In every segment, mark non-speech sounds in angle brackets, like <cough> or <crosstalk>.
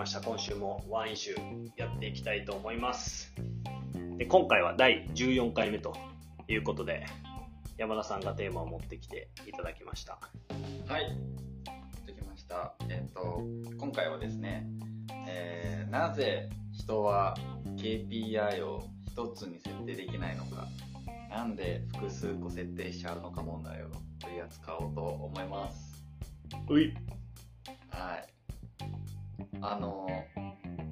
ました。今週もワンイシューやっていきたいと思います。で今回は第14回目ということで、山田さんがテーマを持ってきていただきました。はい。できました。えっ、と、今回はですね、えーなぜ人は KPI を一つに設定できないのか、なんで複数個設定しちゃうのか問題を取り扱おうと思います。うい。はい。あの、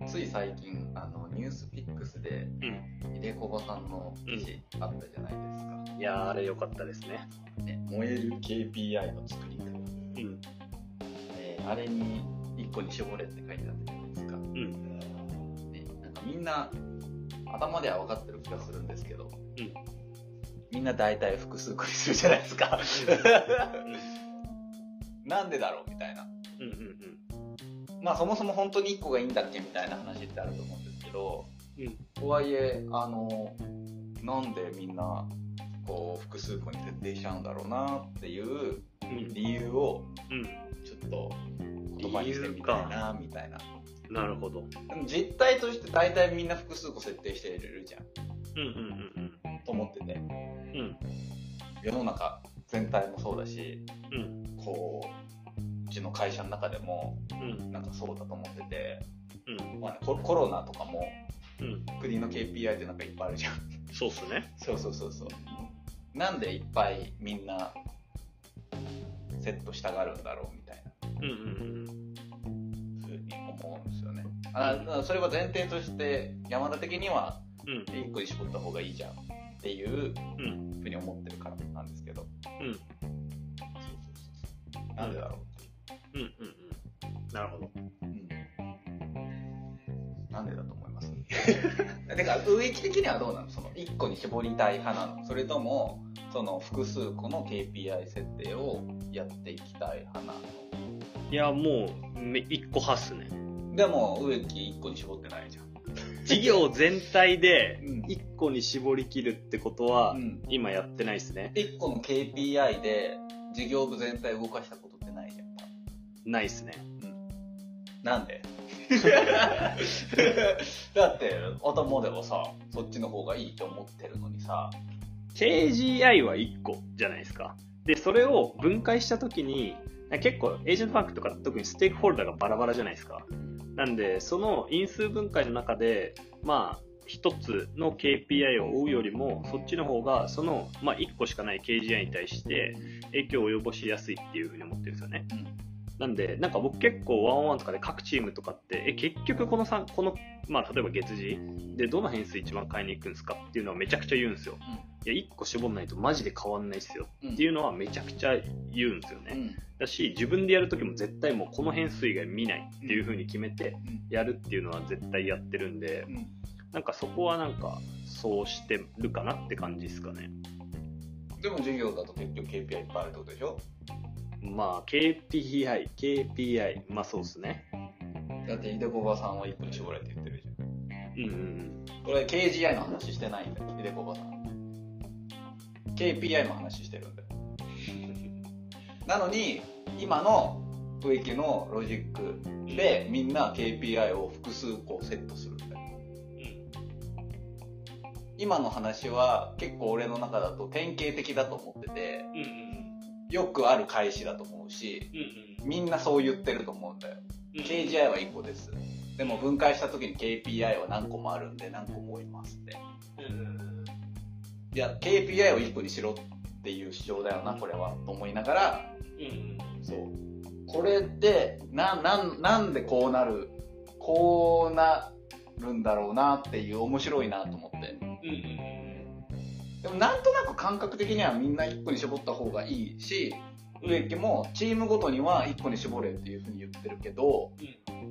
つい最近、あの、ニュースピックスで、うん。ひでこばさんの記事あったじゃないですか。いやー、あれ良かったですね。ね、燃える KPI の作り方。うん。えーあれに1個に絞れって書いてあったじゃないですか。うん。ね、なんかみんな頭では分かってる気がするんですけど、うんみんな大体複数個にするじゃないですか。<laughs> なんでだろうみたいな。うんうんまあそもそも本当に1個がいいんだっけみたいな話ってあると思うんですけど、うん。とはいえ、あの、なんでみんなこう複数個に設定しちゃうんだろうなっていううん。理由をうん。ちょっと言葉にしてみたいなみたいな。なるほど。でも実態として大体みんな複数個設定してるじゃんうんうんうんと思っててうん。世の中全体もそうだしうん。こううちの会社の中でもうん。なんかそうだと思ってて、うん。まあね、ココロナとかもうん。国の KPI ってなんかいっぱいあるじゃんそうっすね。そうそうそうそうなんでいっぱいみんなセットしたがるんだろうみたいなうんうんふうに思うんですよねあそれは前提として山田的にはうん。うん。1個に絞った方がいいじゃんっていううん。ふうに思ってるからなんですけどうん。そうそうそうそうなんでだろうんうんうん。なるほど。う、うん、なんでだと思います？<laughs> てか植木的にはどうなの？その1個に絞りたい派なの？それともその複数個の KPI 設定をやっていきたい派なの？いや、もう、め一個はっすね。でも植木1個に絞ってないじゃん事業全体でうん一個に絞り切るってことは、うん今やってないっすね。1個の KPI で事業部全体動かしたこないっすね。なんで？<laughs> だって頭ではさそっちの方がいいと思ってるのにさ KGI は1個じゃないですか。で、それを分解したときに、結構エージェントファンクとか特にステークホルダーがバラバラじゃないですか。なんで、その因数分解の中で、まあ、一つの KPI を追うよりも、そっちの方が、その、まあ、1個しかない KGI に対して影響を及ぼしやすいっていうふうに思ってるんですよね。なんで、なんか僕結構ワンオンワンとかで各チームとかって、え、結局この3、この、まあ例えば月次でどの変数一番買いに行くんですかっていうのはめちゃくちゃ言うんですよ。いや、1個絞んないとマジで変わんないっすよ。うん。っていうのはめちゃくちゃ言うんですよね。うん。だし、自分でやるときも絶対もうこの変数以外見ないっていう風に決めてうん。やるっていうのは絶対やってるんで、うん。なんかそこはなんかそうしてるかなって感じですかね。でも授業だと結局 KPI いっぱいあるってことでしょ？まあ、KPI、KPI、まあそうですね。だってひでこばさんは1個に絞れって言ってるじゃん。うんうんこれ KGI の話してないんだよひでこばさん KPI の話してるんだよ。<laughs> なのに今の植木のロジックでみんな KPI を複数個セットするんだよ。今の話は結構俺の中だと典型的だと思っててうん。うんうんよくある返しだと思うしうんみんなそう言ってると思うんだよ。うん KGI は1個です。でも分解した時に KPI は何個もあるんで何個も追いますって。うんいや KPI を1個にしろっていう主張だよなこれはと思いながら。うんそう。これってななんなんでこうなるこうなるんだろうなっていう面白いなと思って。うんうんでもなんとなく感覚的にはみんな1個に絞った方がいいし植木もチームごとには1個に絞れっていうふうに言ってるけど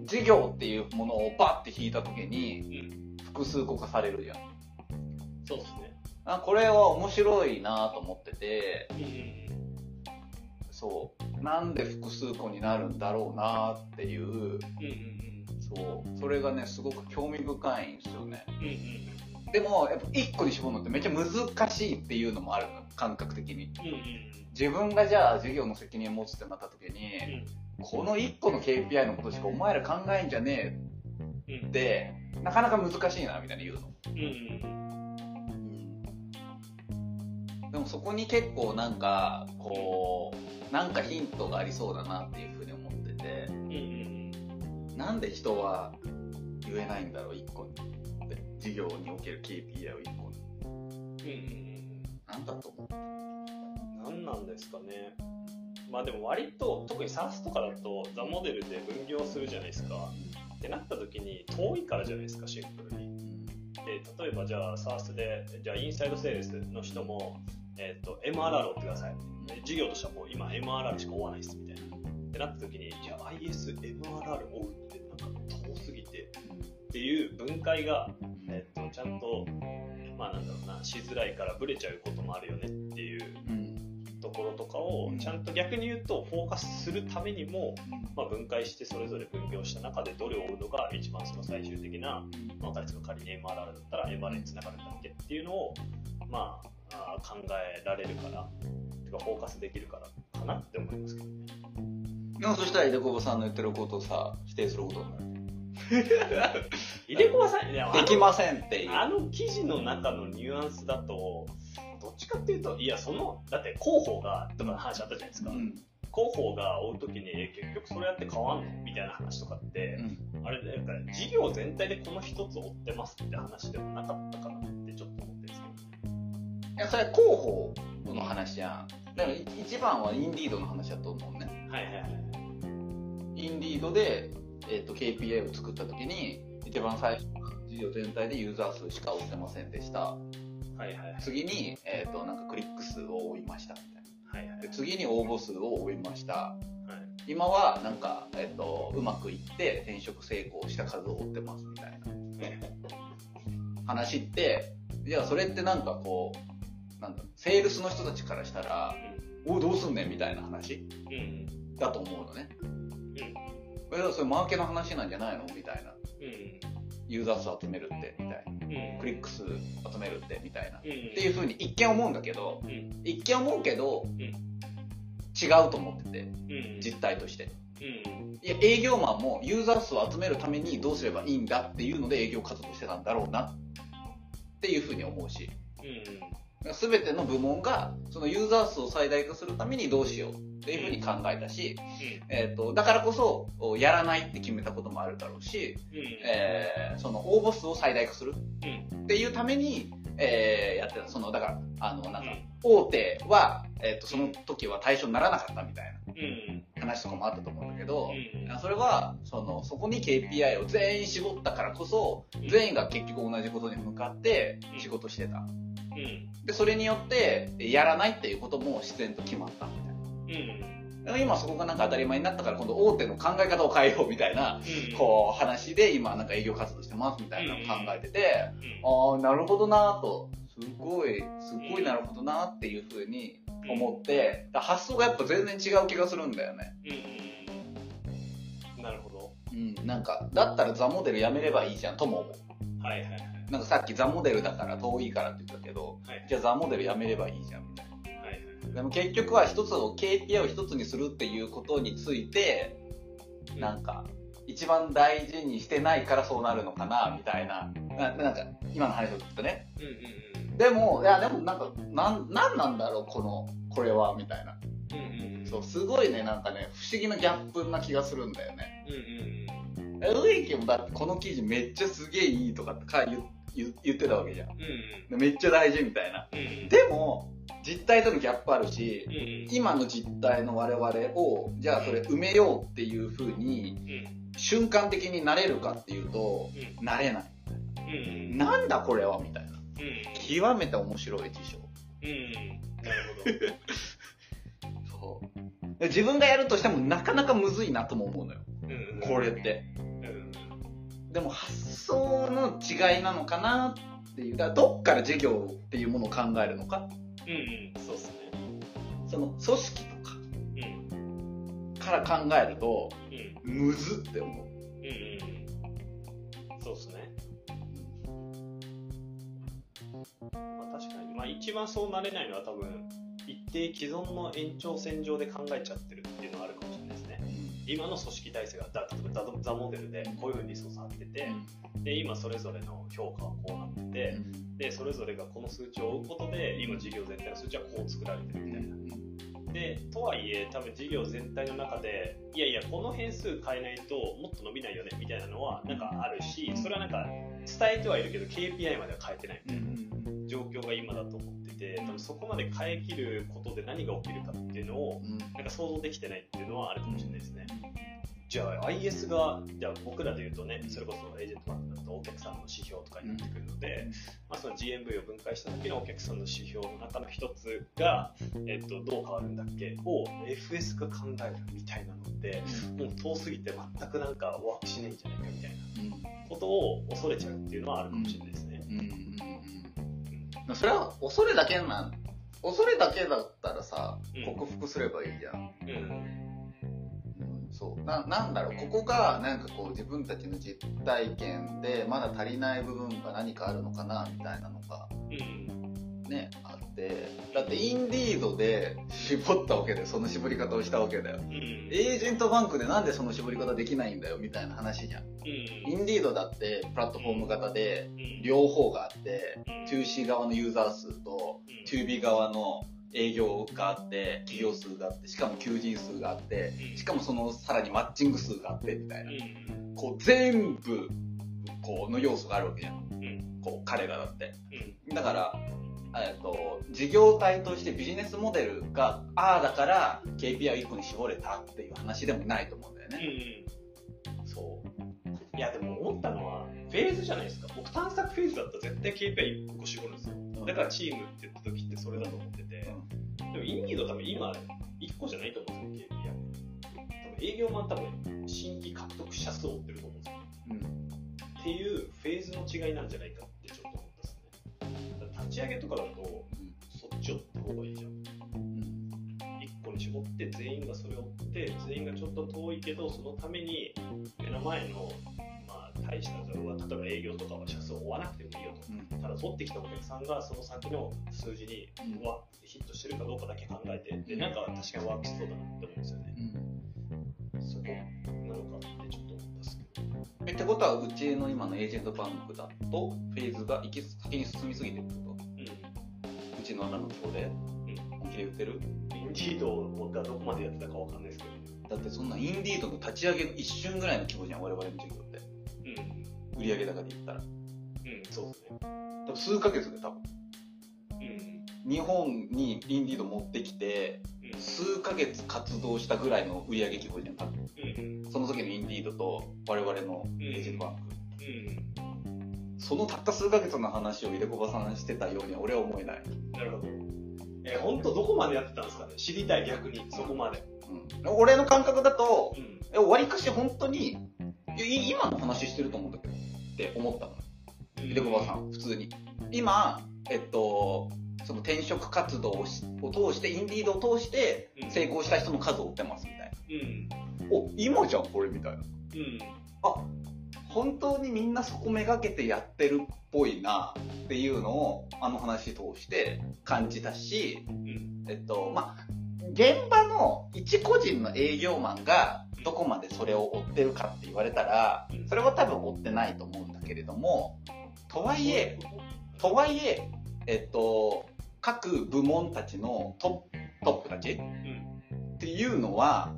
事業っていうものをバッて引いた時にうん。複数個化されるじゃん。そうですね。あこれは面白いなと思っててうん。そう。なんで複数個になるんだろうなっていう。うんうんそう。それがねすごく興味深いんですよね。うんうんでもやっぱ1個に絞るのってめっちゃ難しいっていうのもあるの感覚的に。うんうん自分がじゃあ授業の責任を持つってなった時に、この1個の KPI のことしかお前ら考えんじゃねえうんって、なかなか難しいな、みたいな言うの。うんでもそこに結構なんか、こう、なんかヒントがありそうだなっていうふうに思ってて、うんうん。なんで人は言えないんだろう、一個に。事業における KPI を一個に。うん。なんだと思う？何なんですかね。まあでも割と特に SARS とかだとザモデルで分業するじゃないですか。ってなった時に遠いからじゃないですかシンプルに。で例えばじゃあ SARS でじゃあインサイドセールスの人も、えっと MRR を追ってください。で事業としてはもう今 MRR しか追わないですみたいな。ってなった時にいや IS、MRR 追うってなんか遠すぎてっていう分解が、えっとちゃんとまあなんだろうなしづらいからブレちゃうこともあるよねっていううん。ところとかをちゃんと逆に言うとフォーカスするためにも、まあ、分解してそれぞれ分業した中でどれを追うのが一番その最終的な、まあ、私が仮に MRR だったら MRR につながるんだっけっていうのを、まあ、考えられるからてかフォーカスできるからかなって思いますけどね。でもそしたら、井出久保さんの言ってることをさ、否定することになる。井出小さんいやできませんっていう。あの記事の中のニュアンスだとどっちかっていうといやそのだって広報がとかの話あったじゃないですか。うん。広報が追うときに、え結局それやって変わんのみたいな話とかって、あれだから事業全体でこの一つ追ってますって話でもなかったかなってちょっと思ってるんですいや、それは広報の話じゃん。一番はインディードの話だと思うね。けど。はいはいはい。インディードで、えっと KPI を作った時に、一番最初は事業全体でユーザー数しか追ってませんでした。はいはいはい。次に、えっとなんかクリック数を追いましたみたいな。はいはいで次に応募数を追いました。はい。今はなんか、えっとうまくいって転職成功した数を追ってますみたいな <laughs> 話って、じゃあそれってなんかこう、なんだセールスの人たちからしたら、おどうすんねんみたいな話うん。うん。だと思うのね。うん。え、それマーケの話なんじゃないの？みたいな。うん。ユーザー数集めるって、みたいな。うん。クリック数集めるって、みたいな。っうん。ていうふうに一見思うんだけど、うん。一見思うけど、ん違うと思ってて、うん。実態として。うん。いや、営業マンもユーザー数を集めるためにどうすればいいんだっていうので営業活動してたんだろうなっていうふうに思うし、うん。すべての部門がそのユーザー数を最大化するためにどうしようっていうふうに考えたし、えー、とだからこそおやらないって決めたこともあるだろうし、うん。えーその応募数を最大化するうん。っていうために、えーやってた。その、だから、あの、なんかうん、大手は、えっ、と、その時は対象にならなかったみたいうん。な話とかもあったと思うんだけど、うん。それは、その、そこに KPI を全員絞ったからこそ、全員が結局同じことに向かって仕事してた。うん。で、それによって、やらないっていうことも自然と決まったみたいな。今そこがなんか当たり前になったから、今度大手の考え方を変えようみたいな、うん。こう、話で今なんか営業活動してますみたいなのを考えてて、うん。ああ、なるほどなと、すごい、すごいなるほどなっていうふうに思って、だから発想がやっぱ全然違う気がするんだよね。うん。なるほど。うん、なんか、だったらザモデルやめればいいじゃんとも思う。はいはいはい。なんかさっきザモデルだから遠いからって言ったけど、はいじゃあザモデルやめればいいじゃんみたいな。はいはい。でも結局は一つを、KPI を一つにするっていうことについて、なんか、一番大事にしてないからそうなるのかな、みたいな。ななんか、今の話を聞くとね。うんうんうん。でも、いや、でもなんか、なん、なんなんだろう、この、これは、みたいな。うんうんうん。そう、すごいね、なんかね、不思議なギャップな気がするんだよね。うんうんうん。え植木もだってこの記事めっちゃすげえいいとかってか言ってたわけじゃん。うんでめっちゃ大事みたいな。うん。うん。でも、実態とのギャップあるしう、ん今の実態の我々を、じゃあそれ埋めようっていう風に、うん。瞬間的になれるかっていうと、うん。なれない。うん。なんだこれはみたいな。うん。極めて面白い事象。うん。なる <laughs> そう。で自分がやるとしてもなかなかむずいなとも思うのよ。ほど。うん。これって。うん。でも発想の違いなのかなっていう。だからどっから事業っていうものを考えるのか。うんうん。そうっすね。その組織とかうん。から考えると、うん。むずって思う。うんうん。そうっすね。まあ確かに。まあ一番そうなれないのは多分、一定既存の延長線上で考えちゃってるっていうのはあるかもしれないですね。今の組織体制がだ例えばザザモデルでこういうリソースあってて、で今それぞれの評価はこうなってて、でそれぞれがこの数値を追うことで今事業全体の数値はこう作られてるみたいな。でとはいえ多分事業全体の中でいやいやこの変数変えないともっと伸びないよねみたいなのはなんかあるしそれはなんか伝えてはいるけど KPI までは変えてないみたいな状況が今だと思ってて多分そこまで変えきることで何が起きるかっていうのをなんか想像できてないっていうのはあるかもしれないですね。じゃあ IS が、じゃあ僕らで言うとね、それこそエージェントマークだとお客さんの指標とかになってくるので、まあ、その GMV を分解した時のお客さんの指標の中の一つが、えっと、どう変わるんだっけ？を FS が考えるみたいなのって、もう遠すぎて全くなんかワークしないんじゃないかみたいなことを恐れちゃうっていうのはあるかもしれないですね。うんそれは恐れだけなん恐れだけだったらさ、克服すればいいじゃん。うんそう。ななんだろう。ここがなんかこう自分たちの実体験でまだ足りない部分が何かあるのかなみたいなのが、うん、ねあって。だってインディードで絞ったわけでその絞り方をしたわけだよ、うん、エージェントバンクでなんでその絞り方できないんだよみたいな話じゃん、うん、インディードだってプラットフォーム型で両方があって、2C 側のユーザー数と 2B 側の営業があって企業数があってしかも求人数があってしかもそのさらにマッチング数があってみたいな、こう全部こうの要素があるわけじゃん、こう彼らだって、だからえっと、事業体としてビジネスモデルがああだから KPI1 個に絞れたっていう話でもないと思うんだよね、うん、そう。いやでも思ったのはフェーズじゃないですか。僕探索フェーズだったら絶対 KPI1 個絞るんですよ。だからチームって言った時ってそれだと思ってて、でもインディード多分今1個じゃないと思うんですよ、KPI。多分営業マン多分新規獲得者数を追ってると思うんですよ。うん、っていうフェーズの違いなんじゃないか立ち上げとかだと、そっちを追った方がいいじゃん。1個に絞って全員がそれを追って全員がちょっと遠いけどそのために目の前の大した例えば営業とかは社数を追わなくてもいいよと、うん、ただ取ってきたお客さんがその先の数字に、うん、わヒットしてるかどうかだけ考えてでなんか確かにワークしそうだなって思うんですよね、うん、そこなのかってちょっと思ったんですけど。えってことはうちの今のエージェントバンクだとフェーズが行き先に進みすぎてるってこの中の規模で、うん、本気で言ってるインディードがどこまでやってたかわかんないですけどだってそんなインディードの立ち上げ一瞬ぐらいの規模じゃん我々の授業売上高で言ったら。うん、そうですね。多分数ヶ月で多分。うん。日本にインディード持ってきて、うん、数ヶ月活動したぐらいの売上規模じゃん、多分。うん。その時のインディードと我々のエージェントバンク。うん。そのたった数ヶ月の話を井出小葉さんしてたようには俺は思えない。なるほど。えー、本当どこまでやってたんですかね？知りたい逆に、そこまで。うん。俺の感覚だと、うん、割かし本当に、今の話してると思うんだけど、って思ったの。で、小さん、普通に。今、えっと、その転職活動を通して、インディードを通して成功した人の数を追ってますみたいな。うん、お、今じゃん、これみたいな。うん、あ、本当にみんなそこめがけてやってるっぽいなっていうのをあの話通して感じたし、うん、えっと、まあ、現場の一個人の営業マンがどこまでそれを追ってるかって言われたら、それは多分追ってないと思うんだけれども、とはいえ、とはいえ、えっと、各部門たちのトップたちっていうのは、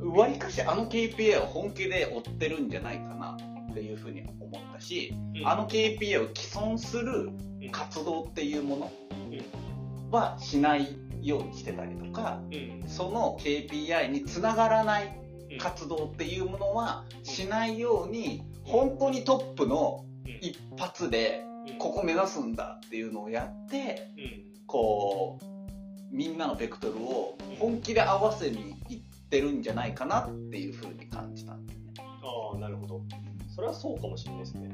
わりかしあの KPI を本気で追ってるんじゃないかなっていうふうに思ったし、あの KPI を既存する活動っていうものはしないようにしてたりとか、その KPI につながらない活動っていうものはしないように本当にトップの一発でここ目指すんだっていうのをやってこうみんなのベクトルを本気で合わせにいってるんじゃないかなっていうふうに感じたんですね。ああなるほど。それはそうかもしれないですね。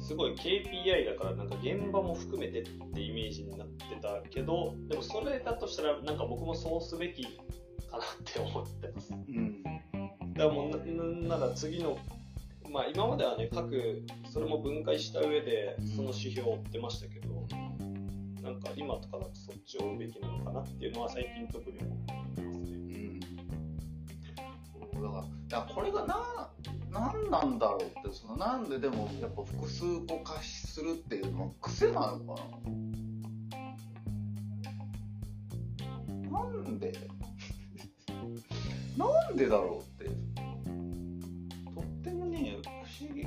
すごい KPI だからなんか現場も含めてってイメージになってたけどでもそれだとしたらなんか僕もそうすべきかなって思ってます。うん、だからもうなら次のまあ今まではね各それも分解した上でその指標を追ってましたけど、なんか今とかだとそっちを追うべきなのかなっていうのは最近特に思ってますね。うんだこれがな何なんだろうってそのなんででもやっぱ複数個化するっていうのは癖なのかな。なんで <laughs> なんでだろうって。とってもね不思議。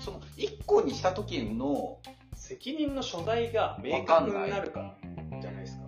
その1個にした時の責任の所在が明確になるからじゃないですか。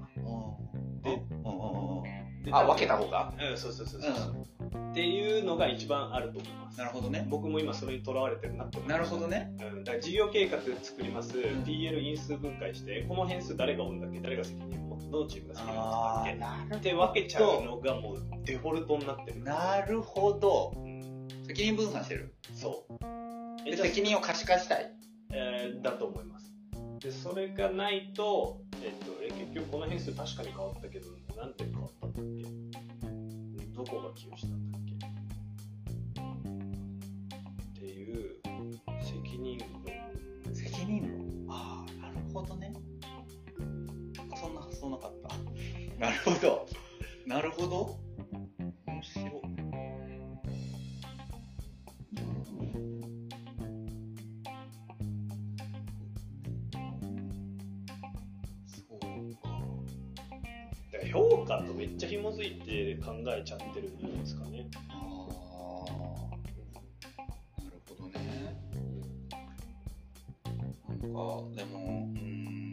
でうん。うん。うん。であ分けた方が？うん、そうそうそうそう。っていうのが一番あると思います。なるほどね。僕も今それにとらわれてるなって思います。なるほどね。うん、だから事業計画作ります、ん。PL 因数分解して、この変数誰が負うんだっけ？誰が責任を持つどの？チームが責任を持つんだっけなって分けちゃうのがもうデフォルトになってる。なるほど。うん。責任分散してる？そう。で責任を可視化したい？えーだと思います。で、それがないと、えっと、え、結局この変数確かに変わったけど、何点変わったんだっけ？どこが寄与したんだっけ？っていう責任論。責任論？ああなるほどね。そんな発想なかった。なるほどなるほど。面白いから評価とめっちゃ紐づいて考えちゃってるんじゃないですかね。ああなるほどね。なんかでもうん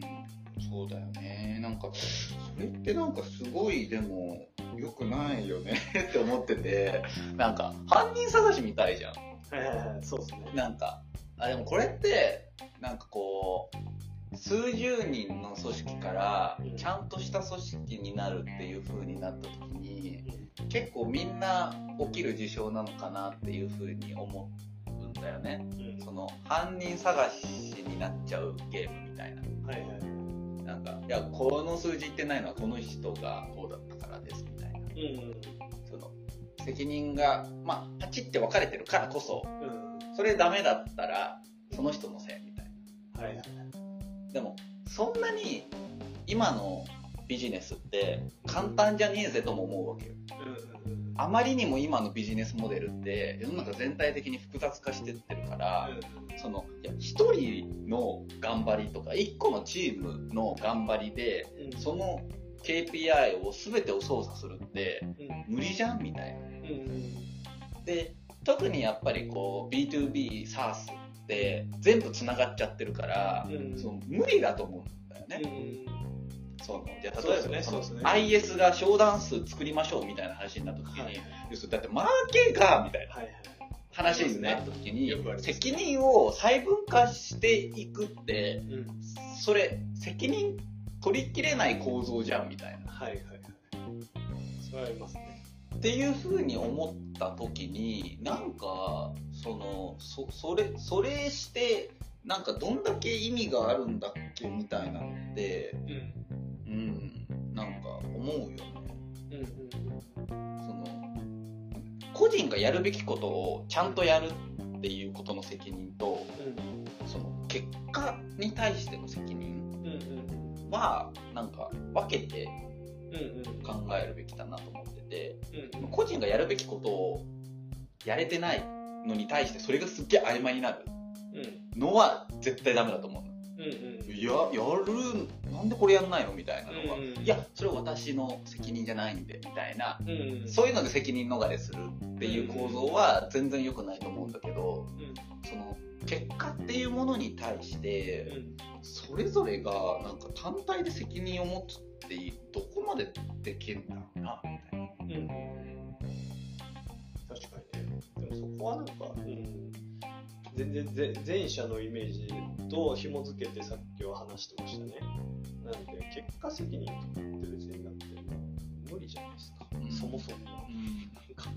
そうだよね。なんかそれってなんかすごいでも良くないよね。<laughs> って思ってて。なんか犯人探しみたいじゃん。はいはいはい、そうですね。なんかあでもこれってなんかこう数十人の組織からちゃんとした組織になるっていう風になった時に結構みんな起きる事象なのかなっていう風に思うんだよねうんその犯人探しになっちゃうゲームみたいなはいはい。なんかいやこの数字言ってないのはこの人がこうだったからですみたいなうんその責任がまあパチって分かれてるからこそうん。うん。それダメだったらその人のせいみたいなはいはい。でもそんなに今のビジネスって簡単じゃねえぜとも思うわけようんうんあまりにも今のビジネスモデルって世の中全体的に複雑化してってるから、そのいや1人の頑張りとか1個のチームの頑張りでうん。うん。その KPI を全てを操作するってうん。無理じゃんみたいな。うん。で特にやっぱりこう B2B サースって全部つながっちゃってるから、うんその無理だと思うんだよね。うん。そのじゃ例えばそのそうですね IS が商談数作りましょうみたいな話になった時に、はい要するにだってマーケがみたいなはいはい。話になった時に、責任を細分化していくってうん。それ責任取りきれない構造じゃんみたいな。はいはいはい。それはありますね。っていうふうに思った時になんかそのそそれそれしてなんかどんだけ意味があるんだっけみたいなのってうん。うんなんか思うよね。うんうん。その個人がやるべきことをちゃんとやるっていうことの責任とうん。その結果に対しての責任うんうん。はなんか分けてうんうん。考えるべきだなと思っててうん個人がやるべきことをやれてないのに対してそれがすっげえ曖昧になるうん。のは絶対ダメだと思うのうんうん。いややるなんでこれやんないのみたいなのが、うんうんいやそれは私の責任じゃないんでみたいなうんうん。そういうので責任逃れするっていう構造は全然良くないと思うんだけど、うん。その結果っていうものに対してうん。それぞれがなんか単体で責任を持つっていうどこまでできるんだろうなみたいな。うん。そこはなんか、うん。全然ぜ前者のイメージと紐付けてさっきは話してましたね。なんで、結果責任とかって別になって無理じゃないですか。うんそもそも。なんか、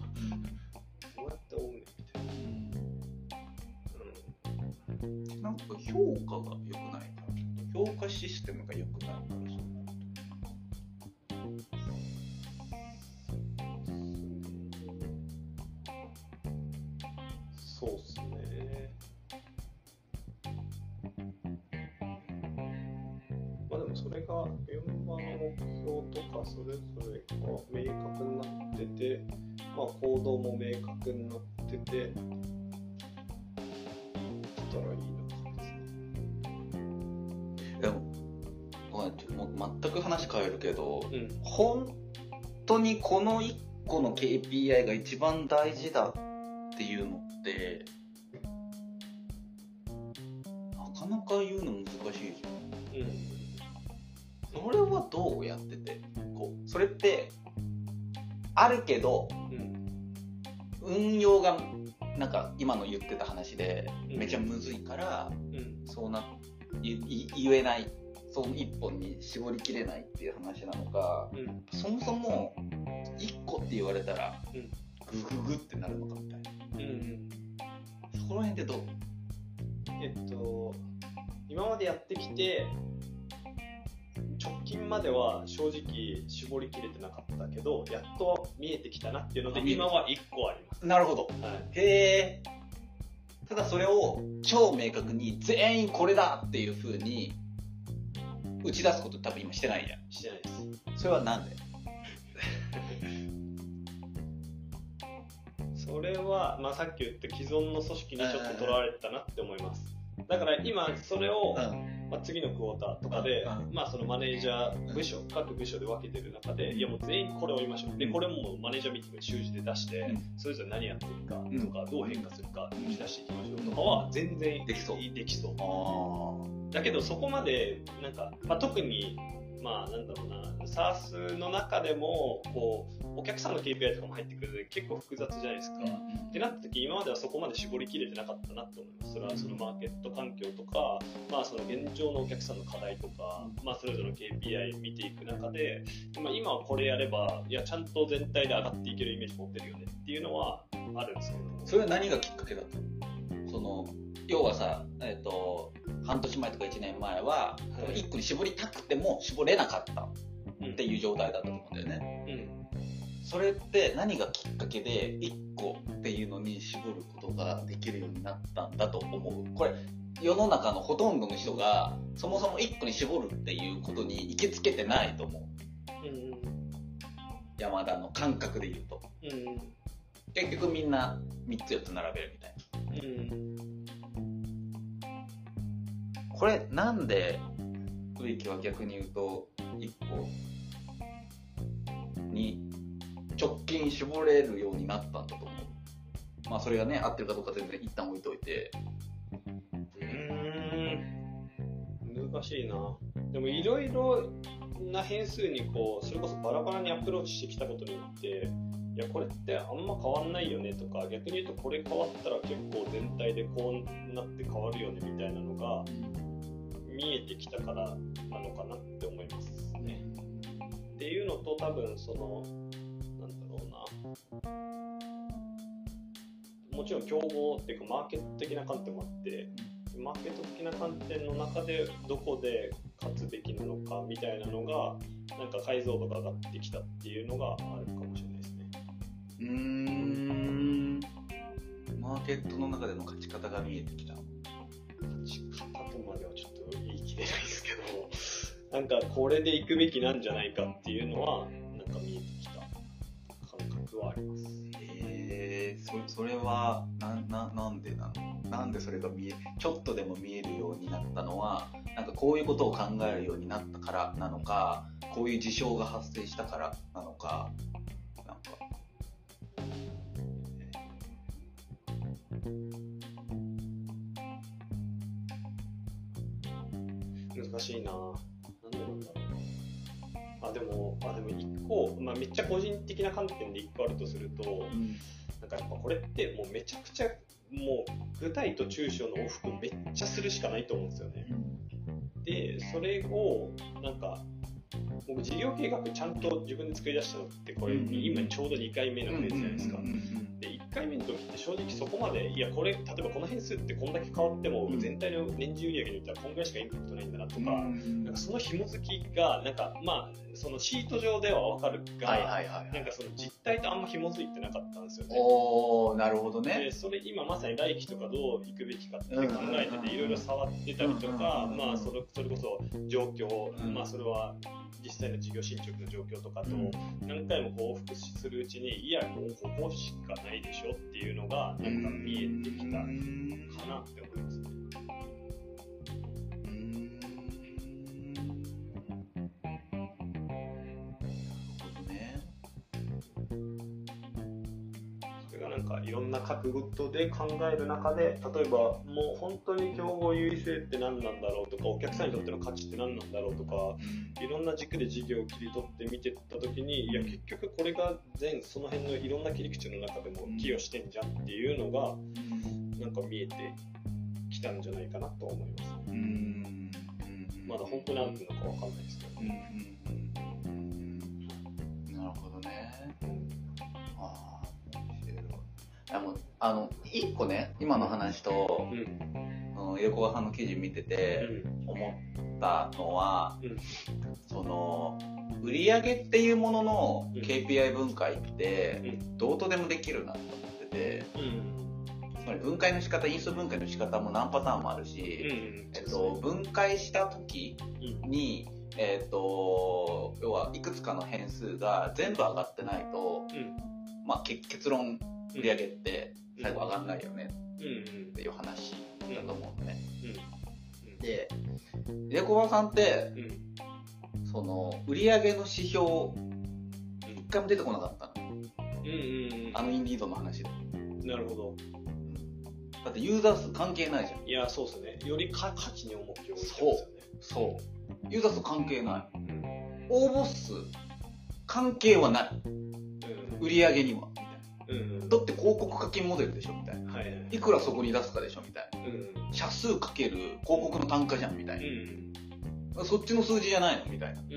どうやって追うねんみたいな。うん。なんか評価が良くない評価システムが良くないも明確になってて、したらいいのかでもごめんもう全く話変えるけどうん。本当にこの1個の KPI が一番大事だっていうのってなかなか言うの難しいですようん。それはどうやっててこうそれってあるけどうん。運用がなんか今の言ってた話でうんめちゃむずいからうん。そうな言えないその一本に絞りきれないっていう話なのかうん。そもそも1個って言われたらうんグググってなるのかみたいなうん。そこら辺ってどう？えっと、今までやってきて、直近までは正直絞りきれてなかったけど、やっと見えてきたなっていうので、今は1個あります。なるほどはい。へえただそれを超明確に全員これだっていう風に打ち出すこと多分今してないじゃんしてないです。それはなんで？<laughs> それは、まあ、さっき言った既存の組織にちょっととらわれてたなって思います。だから今、それを、んまあ、次のクォーターとかでう、まあ、そのマネージャー部署、各部署で分けてる中で、いやもう全員これを言いましょう。で、これもマネージャーミーティングで習字で出してうん、それぞれ何やってるかうんとか、どう変化するか、打ち出していきましょうとかは、全然できそう。できそう。あだけどそこまでなんか、まあ、特にまあなんだろうな。SARS の中でもこうお客さんの KPI とかも入ってくるので結構複雑じゃないですか、ってなった時今まではそこまで絞りきれてなかったなと思いますそれはそのマーケット環境とか、まあ、その現状のお客さんの課題とか、まあ、それぞれの KPI 見ていく中で、まあ、今はこれやればいやちゃんと全体で上がっていけるイメージ持ってるよねっていうのはあるんですけど。それは何がきっかけだったの？その要はさ、えっと半年前とか1年前は、はい。1個に絞りたくても絞れなかったうんっていう状態だったと思うんだよね。うんそれって何がきっかけで1個っていうのに絞ることができるようになったんだと思う？これ世の中のほとんどの人がそもそも1個に絞るっていうことに行きつけてないと思う。うん山田の感覚で言うと。うん結局みんな3つ4つ並べるみたいな。うんこれなんで植木は逆に言うと1個に直近絞れるようになったんだと思う。まあそれがね合ってるかどうか全然一旦置いといて。うーん。難しいな。でもいろいろな変数にこうそれこそバラバラにアプローチしてきたことによっていやこれってあんま変わんないよねとか逆に言うとこれ変わったら結構全体でこうなって変わるよねみたいなのが見えてきたからなのかなって思います。ね。っていうのと多分そのなんだろうな。もちろん競合っていうかマーケット的な観点もあってマーケット的な観点の中でどこで勝つべきなのかみたいなのがなんか解像度が上がってきたっていうのがあるかもしれないですね。うーん。マーケットの中での勝ち方が見えてきた。勝ち方とまではちょっと言い切れないですけどなんかこれで行くべきなんじゃないかっていうのはなんか見えてきた感覚はあります。へえそそれはなななんでなの？なんでそれが見えちょっとでも見えるようになったのはなんかこういうことを考えるようになったからなのかこういう事象が発生したからなのか難しいな。なんでなんだろう。あでもあでも一個、まあ、めっちゃ個人的な観点で一個あるとするとなんかやっぱこれってもうめちゃくちゃもう具体と抽象の往復めっちゃするしかないと思うんですよね。でそれをなんか僕事業計画ちゃんと自分で作り出したのってこれうんうん今ちょうど2回目のフェーズじゃないですか。うんうんうんで1 1回目の時って正直そこまで、いや、これ、例えばこの変数ってこんだけ変わっても、うん。全体の年次売上によってはこんぐらいしかインパクトないんだなとか、うん。なんかその紐付きが、なんかまあ、そのシート上ではわかるが、なんかその実態とあんま紐づいてなかったんですよね。おーなるほどでねそれ今まさに来期とかどう行くべきかって考えてうん。ていろいろ触ってたりとかうんまあそれそれこそ状況うん。まあそれは実際の事業進捗の状況とかとうん。何回も往復するうちにいやもうここしかないでしょっていうのがなんか見えてきたかなって思いますね。なんかいろんな角度で考える中で例えばもう本当に競合優位性って何なんだろうとかお客さんにとっての価値って何なんだろうとかいろんな軸で事業を切り取って見てった時にいや結局これが全その辺のいろんな切り口の中でも寄与してんじゃんっていうのがなんか見えてきたんじゃないかなと思います。うん。うん。まだ本当に合ってるのかわかんないですけど。うん。うん。うん。なるほどねでもあの一個ね今の話とうん。あの横川さんの記事見てて思ったのは、うん。その売上っていうもののうん。KPI 分解ってどうとでもできるなと思っててつまり分解の仕方因数分解の仕方も何パターンもあるうんし、うん。えっと、分解した時うん。に、えっと、要はいくつかの変数が全部上がってないと、うん。まあ、結結論売上って最後上がんないよねうんっていう話だと思うのね。うんで、レコバさんって、うんその、売上の指標、一回も出てこなかったの。あのインディードの話で。うんなるほどだってユーザー数関係ないじゃん。いやそうですねより価価値に重きを置いてますよねそう。ユーザー数関係ない。うん応募数、関係はない。うん売上には。だって広告課金モデルでしょみたいな。はいはい。いくらそこに出すかでしょみたいな。うん社数かける広告の単価じゃんみたういん。な。そっちの数字じゃないのみたいな。うん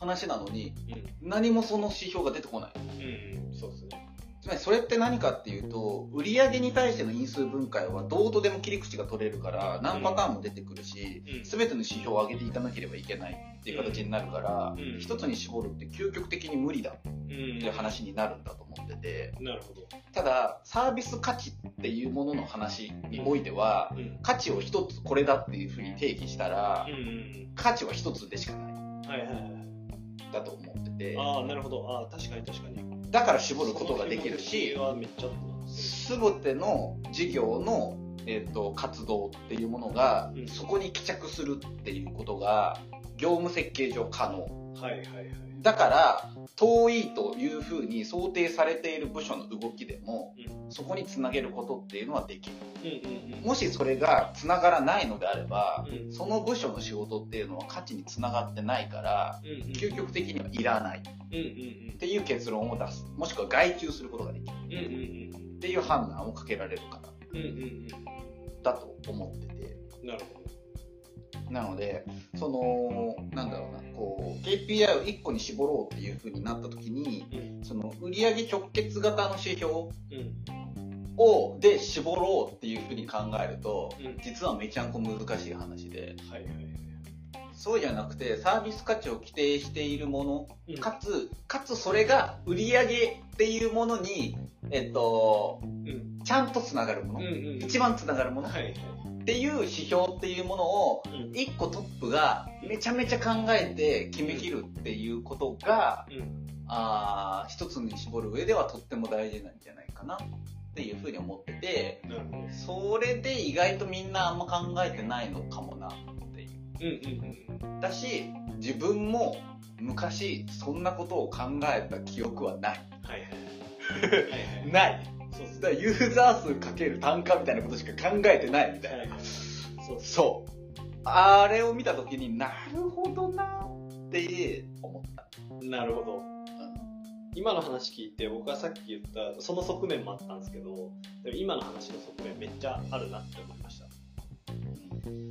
話なのに、うん。何もその指標が出てこない。うんそうですね。つまりそれって何かっていうと、売上に対しての因数分解はどうとでも切り口が取れるから、何パターンも出てくるしうん、すべての指標を上げていかなければいけないっていう形になるからうん、一つに絞るって究極的に無理だってうんいう話になるんだと。思ってて、なるほど。ただ、サービス価値っていうものの話においては、うん。価値を一つこれだっていうふうに定義したらう、ん価値は一つでしかない。はいはいはいだと思ってて、ああなるほど。ああ確かに確かに。だから絞ることができるしそ、の辺はめっちゃあった。なすべての事業の、えー、と活動っていうものが、うん。そこに帰着するっていうことが業務設計上可能。はいはいはいだから遠いというふうに想定されている部署の動きでもうそこにつなげることっていうのはできる。うんうんうん。もしそれがつながらないのであれば、うん。その部署の仕事っていうのは価値につながってないからうんうん。究極的にはいらない。っうんうん。ていう結論を出す。もしくは外注することができる。うんうんうん。っていう判断をかけられるから。うんうんうん。だと思ってて。なるほどなので、その、なんだろうな、こう、KPI を1個に絞ろうっていう風になった時に、うん。その、売上直結型の指標うん。を、で絞ろうっていう風に考えると、うん。実はめちゃんこ難しい話で、はいはいはいそうじゃなくて、サービス価値を規定しているもの、うん。かつ、かつそれが売上っていうものに、えっと、うん。ちゃんとつながるもの、一番つながるもの、はいはいっていう指標っていうものを、うん一個トップがめちゃめちゃ考えて決めきるっていうことが、うんあー一つに絞る上ではとっても大事なんじゃないかなっていうふうに思ってて、それで意外とみんなあんま考えてないのかもなっていう。うんうんうんだし、自分も昔そんなことを考えた記憶はないはいはいない。そうだからユーザー数かける単価みたいなことしか考えてないみたいな。はい。そう。そう。あれを見たときになるほどなって思った。なるほど。今の話聞いて僕がさっき言ったその側面もあったんですけどでも今の話の側面めっちゃあるなって思いました、うん、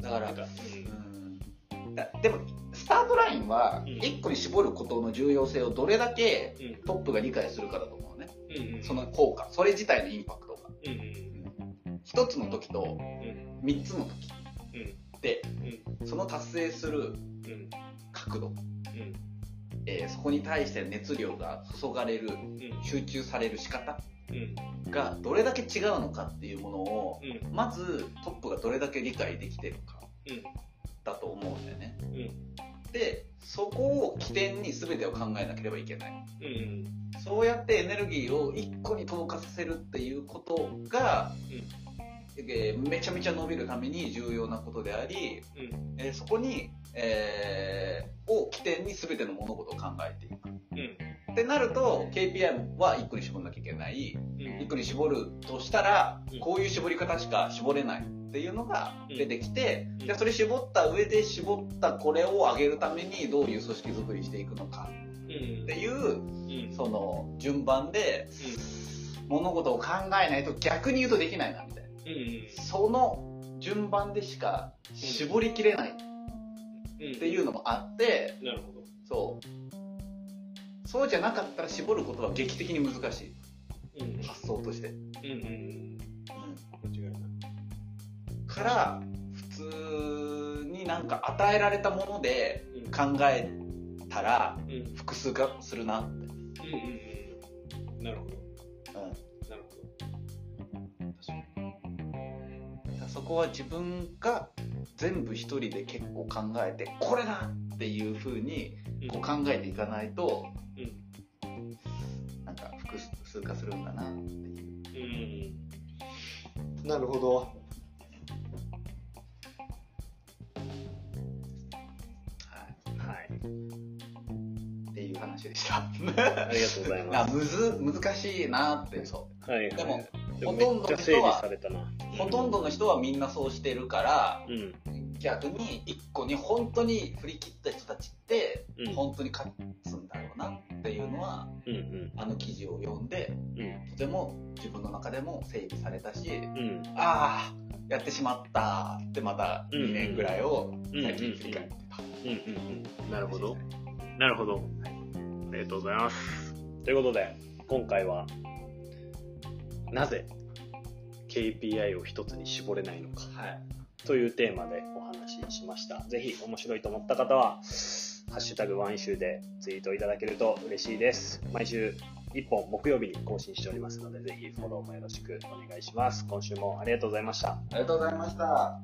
だからなんか、うん。だでもスタートラインはうん。1個に絞ることの重要性をどれだけうん。トップが理解するかだと思うね。うんその効果、それ自体のインパクトが。うんうん一つの時とうん。三つの時うん。で、うん。その達成するうん角度、うん。えーそこに対して熱量が注がれる、うん。集中される仕方うん。がどれだけ違うのかっていうものを、うん。まずトップがどれだけ理解できてるかうん。だと思うんだよね。うんで、そこを起点に全てを考えなければいけない。うん。そうやってエネルギーを一個に投下させるっていうことが、えーめちゃめちゃ伸びるために重要なことであり、うん。えーそこに、えーを起点に全ての物事を考えていく。うん。ってなると KPI は1個に絞んなきゃいけない。うん。1個に絞るとしたらうん。こういう絞り方しか絞れないっていうのが出てきてうん。でそれ絞った上で絞ったこれを上げるためにどういう組織づくりしていくのかうん。っていううん。その順番で物事を考えないと逆に言うとできないなみたいな。うんその順番でしか絞りきれないっうん。ていうのもあってなるほど。そう。そうじゃなかったら絞ることは劇的に難しい。うん。発想として、うんから普通になんか与えられたものでうん。考えたらうん。うん複数化するなって、うんうんなるほど。うん、なるほだからそこは自分が全部一人で結構考えてこれだっていうふうにどこう考えていかないとうん。なんか複数化するんだなっていう。うん。なるほどっていう話でした。ありがとうございあます。<laughs> むず難しいなって。そはいはい。でもほとんどの人はほとんどの人はみんなそうしてるからうん。逆に一個に本当に振り切った人たちってうん。本当に勝つんだろうなっていうのはうんうん。あの記事を読んでうん。とても自分の中でも整理されたしうん。ああやってしまったってまたうん2年ぐらいをうん。最近振り返ってうんうんなるほどなるほどありがとうございますということで今回はなぜ KPI を一つに絞れないのかはいというテーマでお話ししました。ぜひ面白いと思った方は、ハッシュタグワンイシューでツイートいただけると嬉しいです。毎週1本木曜日に更新しておりますので、ぜひフォローもよろしくお願いします。今週もありがとうございました。ありがとうございました。